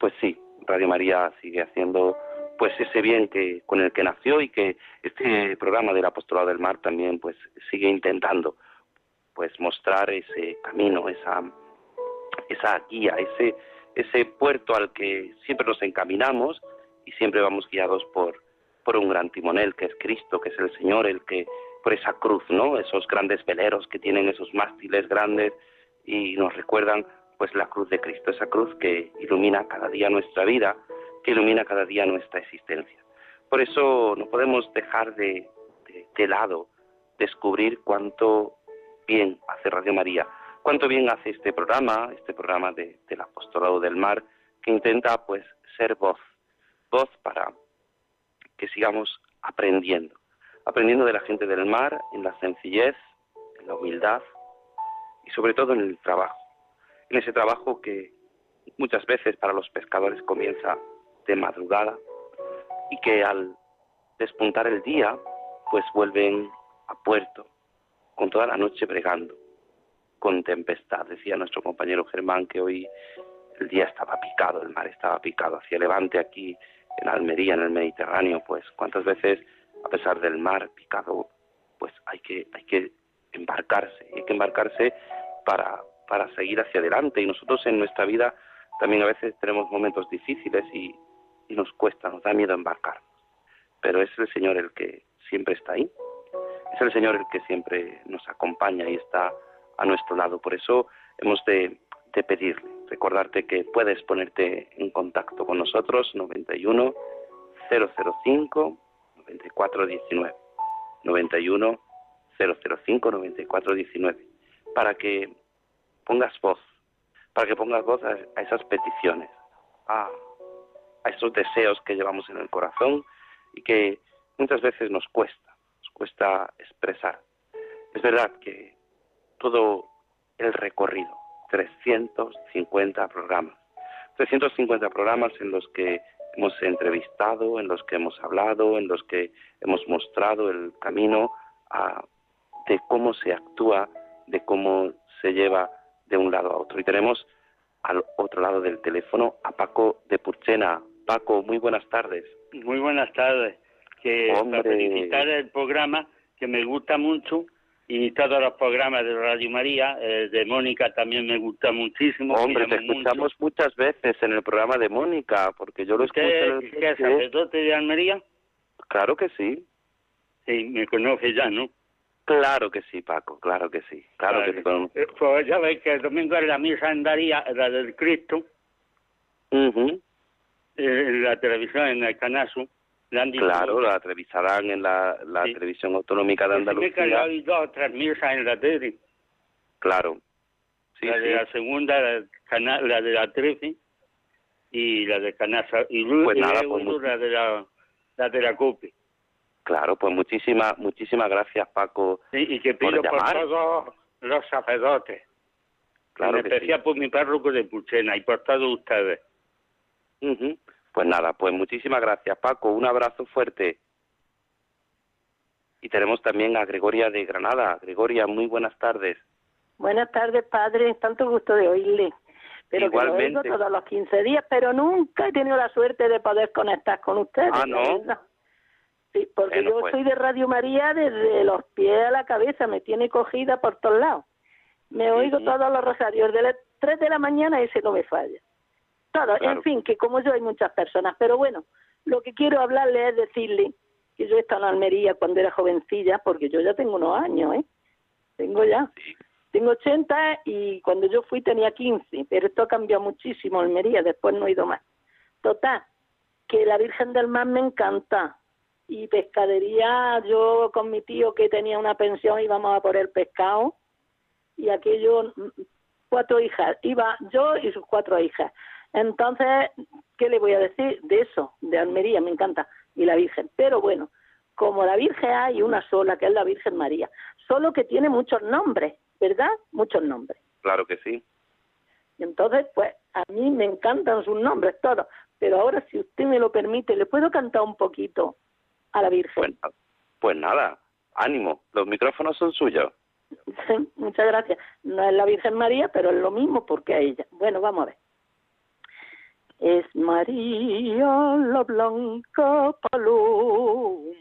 Pues sí, Radio María sigue haciendo pues ese bien que con el que nació y que este programa del apostolado del mar también pues sigue intentando pues mostrar ese camino, esa esa guía, ese ese puerto al que siempre nos encaminamos y siempre vamos guiados por por un gran timonel que es Cristo, que es el Señor, el que por esa cruz, ¿no? Esos grandes veleros que tienen esos mástiles grandes y nos recuerdan pues la cruz de Cristo, esa cruz que ilumina cada día nuestra vida, que ilumina cada día nuestra existencia. Por eso no podemos dejar de, de, lado descubrir cuánto bien hace Radio María, cuánto bien hace este programa, este programa de, del apostolado del mar, que intenta pues ser voz, voz para que sigamos aprendiendo, aprendiendo de la gente del mar en la sencillez, en la humildad y sobre todo en el trabajo en ese trabajo que muchas veces para los pescadores comienza de madrugada y que al despuntar el día pues vuelven a puerto con toda la noche bregando con tempestad. Decía nuestro compañero Germán que hoy el día estaba picado, el mar estaba picado hacia levante aquí en Almería, en el Mediterráneo, pues cuántas veces a pesar del mar picado, pues hay que hay que embarcarse, hay que embarcarse para para seguir hacia adelante. Y nosotros en nuestra vida también a veces tenemos momentos difíciles y, nos cuesta, nos da miedo embarcar. Pero es el Señor el que siempre está ahí. Es el Señor el que siempre nos acompaña y está a nuestro lado. Por eso hemos de, pedirle, recordarte que puedes ponerte en contacto con nosotros 91 005 9419 91 005 9419 para que pongas voz, para que pongas voz a, esas peticiones, a, a esos deseos que llevamos en el corazón y que muchas veces nos cuesta, nos cuesta expresar. Es verdad que todo el recorrido, 350 programas, 350 programas en los que hemos entrevistado, en los que hemos hablado, en los que hemos mostrado el camino de cómo se actúa, de cómo se lleva de un lado a otro. Y tenemos al otro lado del teléfono a Paco de Purchena. Paco, muy buenas tardes. Muy buenas tardes. Que para felicitar el programa, que me gusta mucho, y todos los programas de Radio María, de Mónica también me gusta muchísimo. Hombre, te escuchamos muchas veces en el programa de Mónica, porque yo lo escucho. ¿Usted es sacerdote de Almería? Claro que sí. Sí, me conoce ya, ¿no? Claro que sí, Paco, claro que sí. Claro, que eh, Pues ya ves que el domingo es la misa andaría, la del Cristo, eh, en la televisión, en el Canaso. Claro, la televisarán en la, la televisión autonómica de Andalucía. que ha dos o tres misas en la tele. Claro. Sí, la de la segunda, la, la de la 13 y la de Canasa. Y pues nada, pues la de la, la de la COPE. Claro, pues muchísimas muchísimas gracias, Paco. y que pido por, todos los sacerdotes. Claro en especial por mi párroco de Puchena y por todos ustedes. Pues nada, pues muchísimas gracias, Paco. Un abrazo fuerte. Y tenemos también a Gregoria de Granada. Gregoria, muy buenas tardes. Buenas tardes, padre. Tanto gusto de oírle. Pero Igualmente. que lo oigo todos los 15 días, pero nunca he tenido la suerte de poder conectar con ustedes. Ah, ¿no? Sí, porque yo pues. soy de Radio María desde los pies a la cabeza, me tiene cogida por todos lados. Me oigo todos los rosarios, de las 3 de la mañana ese no me falla. Todo, en fin, que como yo hay muchas personas, pero bueno, lo que quiero hablarle es decirle que yo he estado en Almería cuando era jovencilla, porque yo ya tengo unos años, ¿eh? Tengo ya. Tengo 80 y cuando yo fui tenía 15, pero esto ha cambiado muchísimo Almería, después no he ido más. Total, que la Virgen del Mar me encanta, y pescadería, yo con mi tío que tenía una pensión íbamos a por el pescado y aquello, cuatro hijas, iba yo y sus cuatro hijas. Entonces, ¿qué le voy a decir de eso? De Almería, me encanta, y la Virgen. Pero bueno, como la Virgen hay una sola, que es la Virgen María, solo que tiene muchos nombres, ¿verdad? Muchos nombres. Claro que sí. Entonces, pues, a mí me encantan sus nombres todos, pero ahora, si usted me lo permite, ¿le puedo cantar un poquito? A la Virgen. Pues, nada, ánimo, los micrófonos son suyos. [LAUGHS] Muchas gracias. No es la Virgen María, pero es lo mismo porque a ella. Bueno, vamos a ver. Es María la blanca paloma,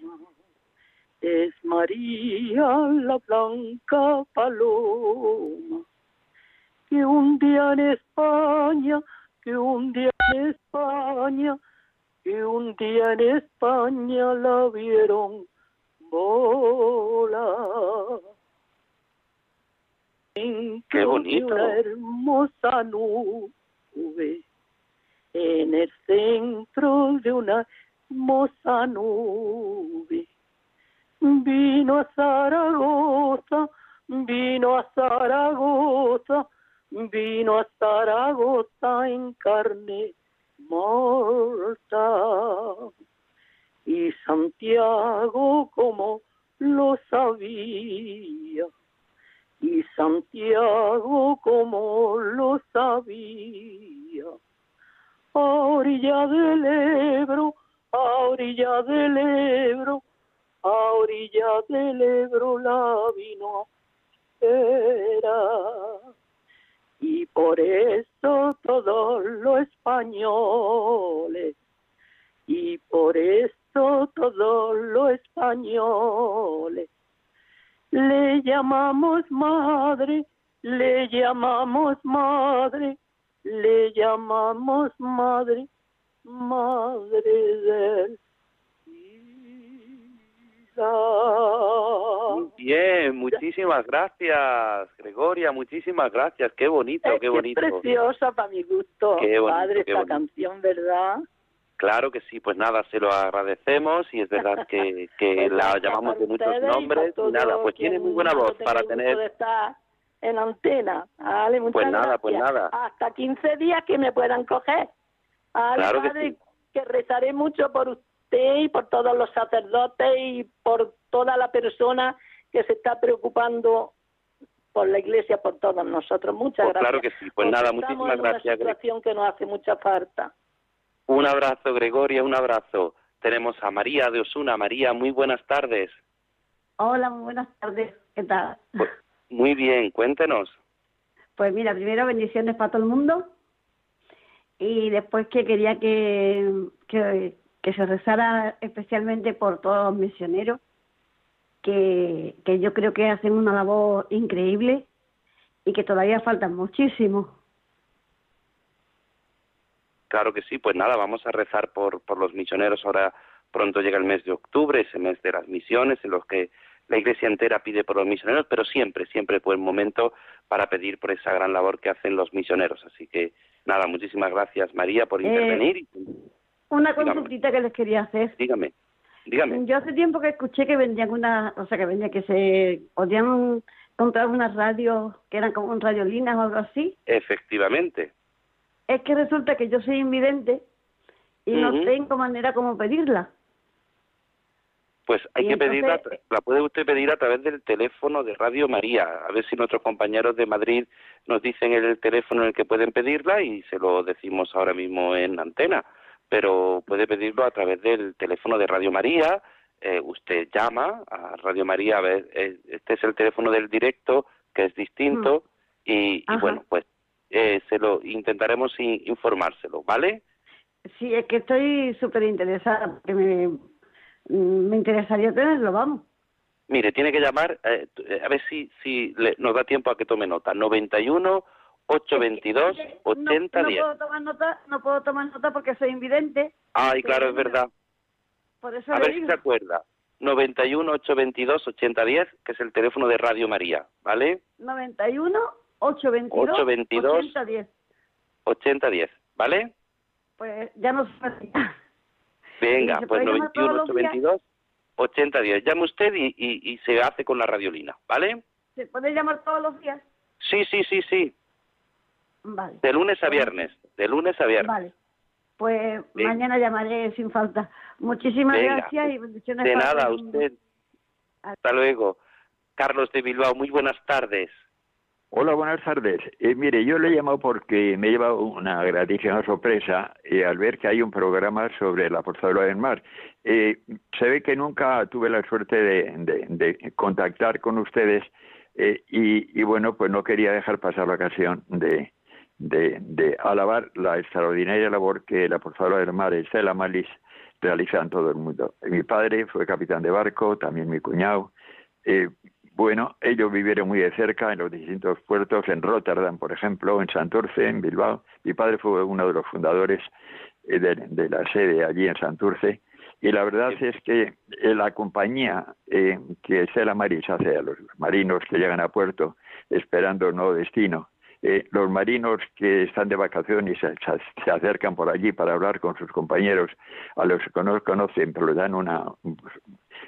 es María la blanca paloma, que un día en España, que un día en España que un día en España la vieron volar. Qué bonito. Una hermosa nube, en el centro de una hermosa nube, vino a Zaragoza, vino a Zaragoza, vino a Zaragoza en carne mortal. Y Santiago como lo sabía, y Santiago como lo sabía. A orilla del Ebro, a orilla del Ebro, a orilla del Ebro la vino era y por eso todos los españoles, y por eso todos los españoles, le llamamos madre, le llamamos madre, le llamamos madre, madre del Muchísimas gracias, Gregoria, muchísimas gracias. Qué bonito, qué bonito. Es preciosa para mi gusto, qué bonito, padre, esta canción, ¿verdad? Claro que sí, pues nada, se lo agradecemos y es verdad que, [LAUGHS] que pues la llamamos de muchos nombres y, nada, pues tiene muy buena voz para tener... en antena, vale, muchas Pues nada, gracias. pues nada. Hasta 15 días que me puedan coger. Vale, claro padre, que, sí. que rezaré mucho por usted y por todos los sacerdotes y por toda la persona que se está preocupando por la iglesia, por todos nosotros. Muchas pues gracias. Claro que sí, pues nada, muchísimas en gracias. Una situación que nos hace mucha falta. Un abrazo, Gregoria, un abrazo. Tenemos a María de Osuna. María, muy buenas tardes. Hola, muy buenas tardes. ¿Qué tal? Pues, muy bien, cuéntenos. Pues mira, primero bendiciones para todo el mundo y después que quería que, que, que se rezara especialmente por todos los misioneros que, que yo creo que hacen una labor increíble y que todavía faltan muchísimo. Claro que sí, pues nada, vamos a rezar por, por los misioneros. Ahora pronto llega el mes de octubre, ese mes de las misiones, en los que la iglesia entera pide por los misioneros, pero siempre, siempre es buen momento para pedir por esa gran labor que hacen los misioneros. Así que nada, muchísimas gracias María por intervenir. Eh, una consultita que les quería hacer. Dígame, dígame. Yo hace tiempo que escuché que vendían una, o sea, que vendía que se podían comprar unas radios que eran como un radiolinas o algo así. Efectivamente. Es que resulta que yo soy invidente y uh -huh. no tengo manera como pedirla. Pues hay que entonces, pedirla, la puede usted pedir a través del teléfono de Radio María. A ver si nuestros compañeros de Madrid nos dicen el teléfono en el que pueden pedirla y se lo decimos ahora mismo en antena. Pero puede pedirlo a través del teléfono de Radio María. Eh, usted llama a Radio María, a ver, eh, este es el teléfono del directo, que es distinto, mm. y, y, bueno, pues eh, se lo intentaremos informárselo, ¿vale? Sí, es que estoy súper interesada, porque me, me interesaría tenerlo, vamos. Mire, tiene que llamar, eh, a ver si, si le, nos da tiempo a que tome nota. 91 822 80 no, no puedo tomar nota, no puedo tomar nota porque soy invidente. Ay, claro, es verdad. Por eso a ver digo. si se acuerda. 91 822 8010, que es el teléfono de Radio María, ¿vale? 91 822, 822 8010. 8010, ¿vale? Pues ya no sé. Venga, pues 91 822 8010. Llame usted y, y, y, se hace con la radiolina, ¿vale? ¿Se puede llamar todos los días? Sí, sí, sí, sí. Vale. De lunes a viernes, de lunes a viernes. Vale. Pues Venga. mañana llamaré sin falta. Muchísimas Venga. gracias y bendiciones. De nada, a usted. Hasta luego. Carlos de Bilbao, muy buenas tardes. Hola, buenas tardes. Eh, mire, yo le he llamado porque me he llevado una gratísima sorpresa eh, al ver que hay un programa sobre la portadora del mar. Eh, se ve que nunca tuve la suerte de, de, de contactar con ustedes y, y, bueno, pues no quería dejar pasar la ocasión de, de, alabar la extraordinaria labor que la portadora del mar, Estela Malis, realiza en todo el mundo. Mi padre fue capitán de barco, también mi cuñado. Bueno, ellos vivieron muy de cerca en los distintos puertos, en Rotterdam, por ejemplo, en Santurce, en Bilbao. Mi padre fue uno de los fundadores de, de la sede allí en Santurce. Y la verdad es que la compañía eh, que Estela Maris hace a los marinos que llegan a puerto esperando un nuevo destino, eh, los marinos que están de vacaciones y se, se, acercan por allí para hablar con sus compañeros, a los que no conocen, pero les dan una,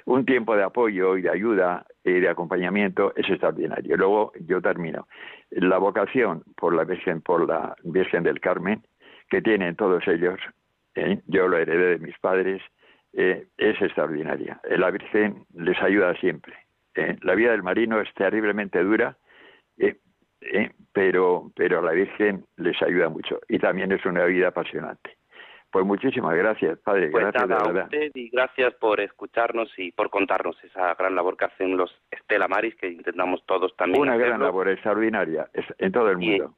un tiempo de apoyo y de ayuda y de acompañamiento es extraordinario. Luego yo termino. La vocación por la Virgen, por la Virgen del Carmen, que tienen todos ellos, eh, yo lo heredé de mis padres, eh, es extraordinaria. La Virgen les ayuda siempre. Eh, la vida del marino es terriblemente dura, pero, pero la Virgen les ayuda mucho y también es una vida apasionante. Pues muchísimas gracias, padre. Pues gracias nada, de a verdad. usted y gracias por escucharnos y por contarnos esa gran labor que hacen los Estela Maris, que intentamos todos también. Una gran labor extraordinaria en todo el mundo.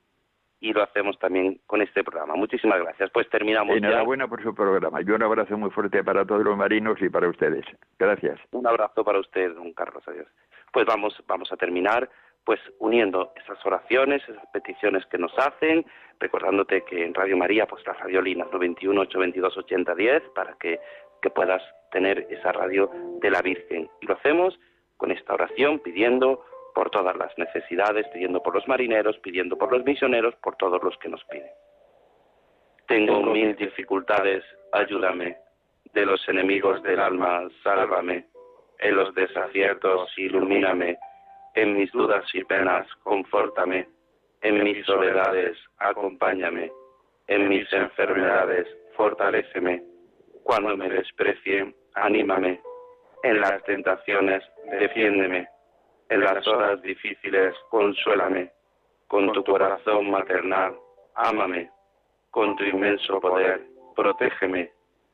Y lo hacemos también con este programa. Muchísimas gracias. Pues terminamos ya. Enhorabuena por su programa y un abrazo muy fuerte para todos los marinos y para ustedes. Gracias. Un abrazo para usted, don Carlos. Adiós. Pues vamos, vamos a terminar pues uniendo esas oraciones, esas peticiones que nos hacen, recordándote que en Radio María, pues las radiolinas 91 822 8010 para que, que puedas tener esa radio de la Virgen. Y lo hacemos con esta oración pidiendo por todas las necesidades, pidiendo por los marineros, pidiendo por los misioneros, por todos los que nos piden. Tengo mil dificultades, ayúdame. De los enemigos del alma, sálvame. En los desaciertos, ilumíname. En mis dudas y penas, confórtame. En mis soledades, acompáñame. En mis enfermedades, fortaléceme. Cuando me desprecien, anímame. En las tentaciones, defiéndeme. En las horas difíciles, consuélame. Con tu corazón maternal, ámame con tu inmenso poder, protégeme,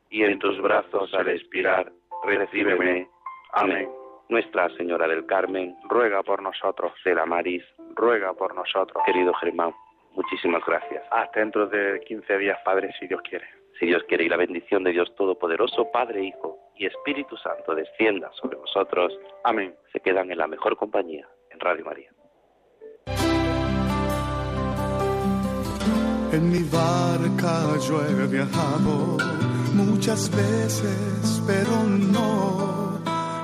y en tus brazos al expirar, recíbeme. Amén. Nuestra Señora del Carmen, ruega por nosotros. la Maris, ruega por nosotros. Querido Germán, muchísimas gracias. Hasta dentro de 15 días, Padre, si Dios quiere. Si Dios quiere, y la bendición de Dios Todopoderoso, Padre, Hijo y Espíritu Santo descienda sobre vosotros. Amén. Se quedan en la mejor compañía, en Radio María. En mi barca yo he viajado muchas veces, pero no,